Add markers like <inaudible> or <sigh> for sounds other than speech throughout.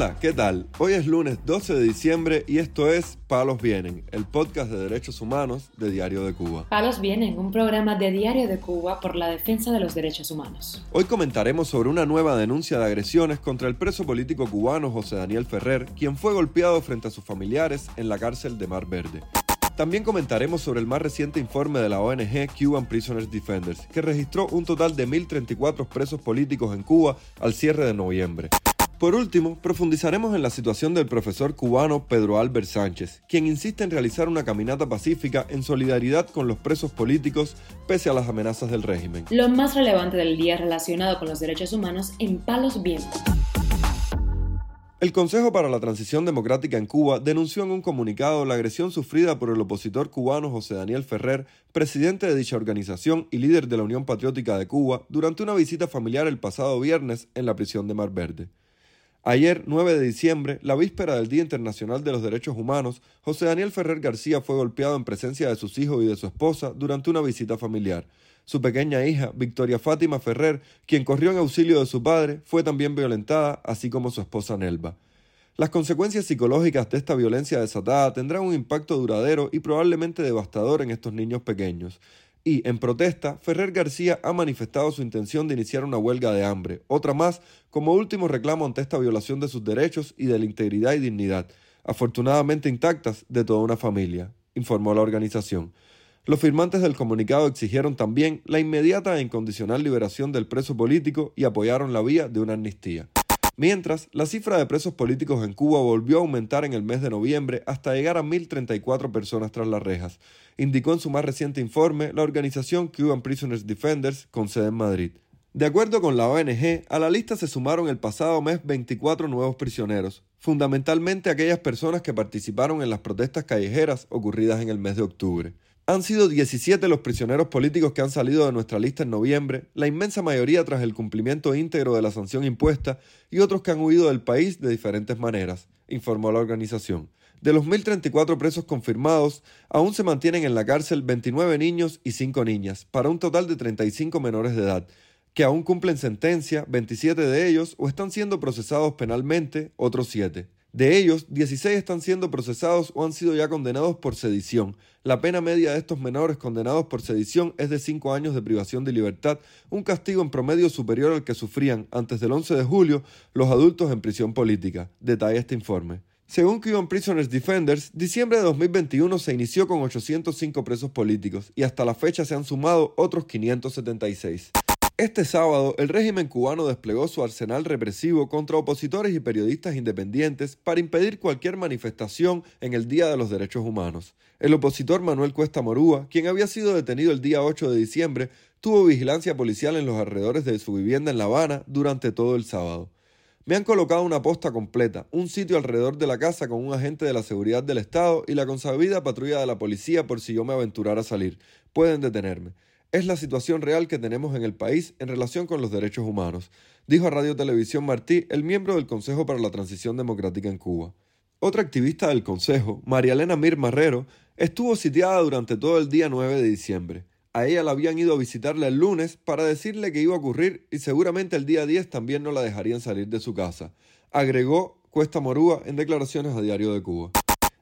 Hola, ¿qué tal? Hoy es lunes 12 de diciembre y esto es Palos Vienen, el podcast de derechos humanos de Diario de Cuba. Palos Vienen, un programa de Diario de Cuba por la defensa de los derechos humanos. Hoy comentaremos sobre una nueva denuncia de agresiones contra el preso político cubano José Daniel Ferrer, quien fue golpeado frente a sus familiares en la cárcel de Mar Verde. También comentaremos sobre el más reciente informe de la ONG Cuban Prisoners Defenders, que registró un total de 1.034 presos políticos en Cuba al cierre de noviembre. Por último, profundizaremos en la situación del profesor cubano Pedro Albert Sánchez, quien insiste en realizar una caminata pacífica en solidaridad con los presos políticos pese a las amenazas del régimen. Lo más relevante del día relacionado con los derechos humanos en Palos Vientos. El Consejo para la Transición Democrática en Cuba denunció en un comunicado la agresión sufrida por el opositor cubano José Daniel Ferrer, presidente de dicha organización y líder de la Unión Patriótica de Cuba, durante una visita familiar el pasado viernes en la prisión de Mar Verde. Ayer, 9 de diciembre, la víspera del Día Internacional de los Derechos Humanos, José Daniel Ferrer García fue golpeado en presencia de sus hijos y de su esposa durante una visita familiar. Su pequeña hija, Victoria Fátima Ferrer, quien corrió en auxilio de su padre, fue también violentada, así como su esposa Nelva. Las consecuencias psicológicas de esta violencia desatada tendrán un impacto duradero y probablemente devastador en estos niños pequeños. Y, en protesta, Ferrer García ha manifestado su intención de iniciar una huelga de hambre, otra más como último reclamo ante esta violación de sus derechos y de la integridad y dignidad, afortunadamente intactas, de toda una familia, informó la organización. Los firmantes del comunicado exigieron también la inmediata e incondicional liberación del preso político y apoyaron la vía de una amnistía. Mientras, la cifra de presos políticos en Cuba volvió a aumentar en el mes de noviembre hasta llegar a 1.034 personas tras las rejas, indicó en su más reciente informe la organización Cuban Prisoners Defenders con sede en Madrid. De acuerdo con la ONG, a la lista se sumaron el pasado mes 24 nuevos prisioneros, fundamentalmente aquellas personas que participaron en las protestas callejeras ocurridas en el mes de octubre. Han sido 17 los prisioneros políticos que han salido de nuestra lista en noviembre, la inmensa mayoría tras el cumplimiento íntegro de la sanción impuesta y otros que han huido del país de diferentes maneras, informó la organización. De los 1.034 presos confirmados, aún se mantienen en la cárcel 29 niños y 5 niñas, para un total de 35 menores de edad, que aún cumplen sentencia, 27 de ellos, o están siendo procesados penalmente, otros 7. De ellos, 16 están siendo procesados o han sido ya condenados por sedición. La pena media de estos menores condenados por sedición es de 5 años de privación de libertad, un castigo en promedio superior al que sufrían antes del 11 de julio los adultos en prisión política, detalla este informe. Según Cuban Prisoners Defenders, diciembre de 2021 se inició con 805 presos políticos y hasta la fecha se han sumado otros 576. Este sábado, el régimen cubano desplegó su arsenal represivo contra opositores y periodistas independientes para impedir cualquier manifestación en el Día de los Derechos Humanos. El opositor Manuel Cuesta Morúa, quien había sido detenido el día 8 de diciembre, tuvo vigilancia policial en los alrededores de su vivienda en La Habana durante todo el sábado. Me han colocado una posta completa, un sitio alrededor de la casa con un agente de la seguridad del Estado y la consabida patrulla de la policía por si yo me aventurara a salir. Pueden detenerme. Es la situación real que tenemos en el país en relación con los derechos humanos, dijo a Radio Televisión Martí, el miembro del Consejo para la Transición Democrática en Cuba. Otra activista del Consejo, María Elena Mir Marrero, estuvo sitiada durante todo el día 9 de diciembre. A ella la habían ido a visitarla el lunes para decirle que iba a ocurrir y seguramente el día 10 también no la dejarían salir de su casa, agregó Cuesta Morúa en declaraciones a Diario de Cuba.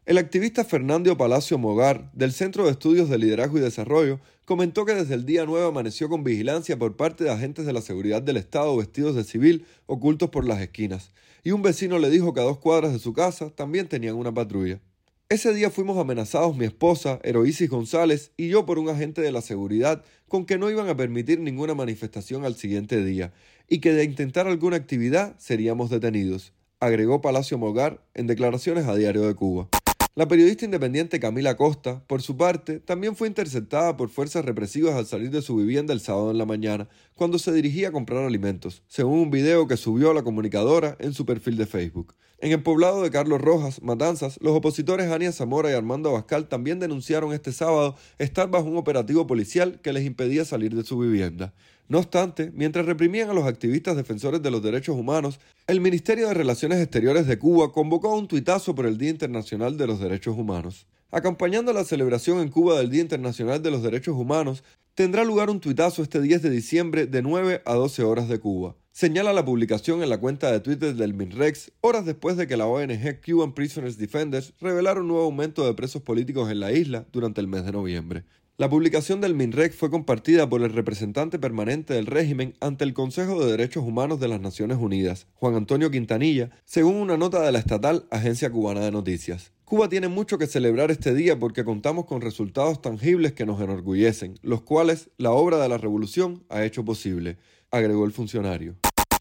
El activista Fernando Palacio Mogar, del Centro de Estudios de Liderazgo y Desarrollo, comentó que desde el día 9 amaneció con vigilancia por parte de agentes de la seguridad del Estado vestidos de civil ocultos por las esquinas, y un vecino le dijo que a dos cuadras de su casa también tenían una patrulla. Ese día fuimos amenazados mi esposa, Heroisis González, y yo por un agente de la seguridad con que no iban a permitir ninguna manifestación al siguiente día, y que de intentar alguna actividad seríamos detenidos, agregó Palacio Mogar en declaraciones a Diario de Cuba. La periodista independiente Camila Costa, por su parte, también fue interceptada por fuerzas represivas al salir de su vivienda el sábado en la mañana, cuando se dirigía a comprar alimentos, según un video que subió la comunicadora en su perfil de Facebook. En el poblado de Carlos Rojas, Matanzas, los opositores Ania Zamora y Armando Abascal también denunciaron este sábado estar bajo un operativo policial que les impedía salir de su vivienda. No obstante, mientras reprimían a los activistas defensores de los derechos humanos, el Ministerio de Relaciones Exteriores de Cuba convocó un tuitazo por el Día Internacional de los Derechos Humanos. Acompañando la celebración en Cuba del Día Internacional de los Derechos Humanos, tendrá lugar un tuitazo este 10 de diciembre de 9 a 12 horas de Cuba. señala la publicación en la cuenta de Twitter del MINREX horas después de que la ONG Cuban Prisoners Defenders revelara un nuevo aumento de presos políticos en la isla durante el mes de noviembre. La publicación del MINREX fue compartida por el representante permanente del régimen ante el Consejo de Derechos Humanos de las Naciones Unidas, Juan Antonio Quintanilla, según una nota de la estatal Agencia Cubana de Noticias. Cuba tiene mucho que celebrar este día porque contamos con resultados tangibles que nos enorgullecen, los cuales la obra de la revolución ha hecho posible, agregó el funcionario.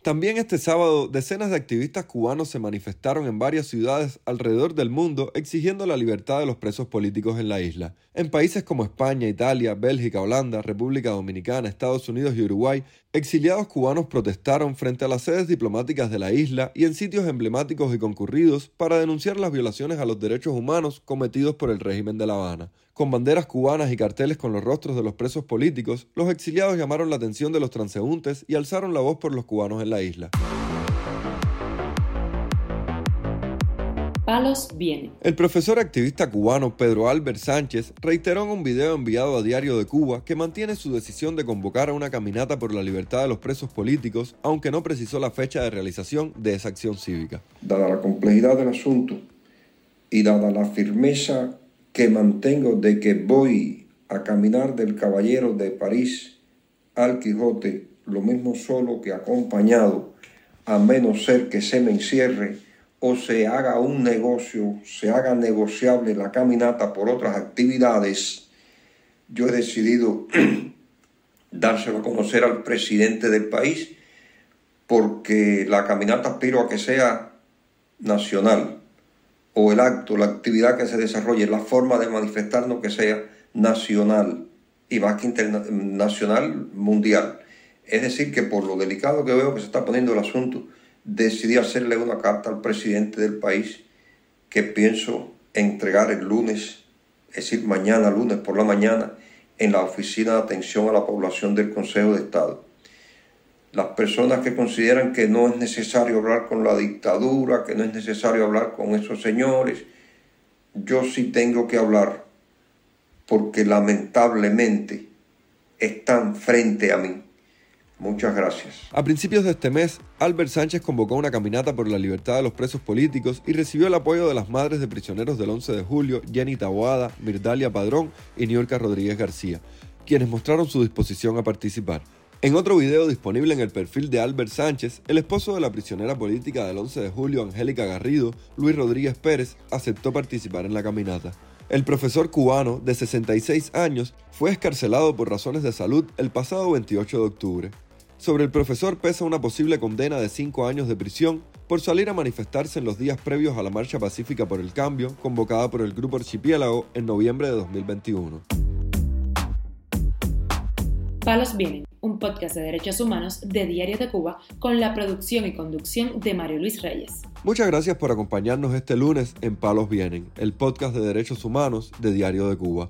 También este sábado, decenas de activistas cubanos se manifestaron en varias ciudades alrededor del mundo exigiendo la libertad de los presos políticos en la isla. En países como España, Italia, Bélgica, Holanda, República Dominicana, Estados Unidos y Uruguay, exiliados cubanos protestaron frente a las sedes diplomáticas de la isla y en sitios emblemáticos y concurridos para denunciar las violaciones a los derechos humanos cometidos por el régimen de La Habana. Con banderas cubanas y carteles con los rostros de los presos políticos, los exiliados llamaron la atención de los transeúntes y alzaron la voz por los cubanos en la isla. Palos viene. El profesor activista cubano Pedro Albert Sánchez reiteró en un video enviado a Diario de Cuba que mantiene su decisión de convocar a una caminata por la libertad de los presos políticos, aunque no precisó la fecha de realización de esa acción cívica. Dada la complejidad del asunto y dada la firmeza que mantengo de que voy a caminar del Caballero de París al Quijote, lo mismo solo que acompañado, a menos ser que se me encierre o se haga un negocio, se haga negociable la caminata por otras actividades, yo he decidido <clears throat> dárselo a conocer al presidente del país porque la caminata aspiro a que sea nacional o el acto, la actividad que se desarrolle, la forma de manifestarnos que sea nacional y más que internacional, mundial. Es decir, que por lo delicado que veo que se está poniendo el asunto, decidí hacerle una carta al presidente del país que pienso entregar el lunes, es decir, mañana, lunes por la mañana, en la oficina de atención a la población del Consejo de Estado las personas que consideran que no es necesario hablar con la dictadura, que no es necesario hablar con esos señores, yo sí tengo que hablar porque lamentablemente están frente a mí. Muchas gracias. A principios de este mes, Albert Sánchez convocó una caminata por la libertad de los presos políticos y recibió el apoyo de las madres de prisioneros del 11 de julio, Jenny Taboada, Mirdalia Padrón y Niorca Rodríguez García, quienes mostraron su disposición a participar. En otro video disponible en el perfil de Albert Sánchez, el esposo de la prisionera política del 11 de julio, Angélica Garrido, Luis Rodríguez Pérez, aceptó participar en la caminata. El profesor cubano, de 66 años, fue escarcelado por razones de salud el pasado 28 de octubre. Sobre el profesor pesa una posible condena de 5 años de prisión por salir a manifestarse en los días previos a la Marcha Pacífica por el Cambio, convocada por el Grupo Archipiélago en noviembre de 2021. Palos Vienen, un podcast de derechos humanos de Diario de Cuba con la producción y conducción de Mario Luis Reyes. Muchas gracias por acompañarnos este lunes en Palos Vienen, el podcast de derechos humanos de Diario de Cuba.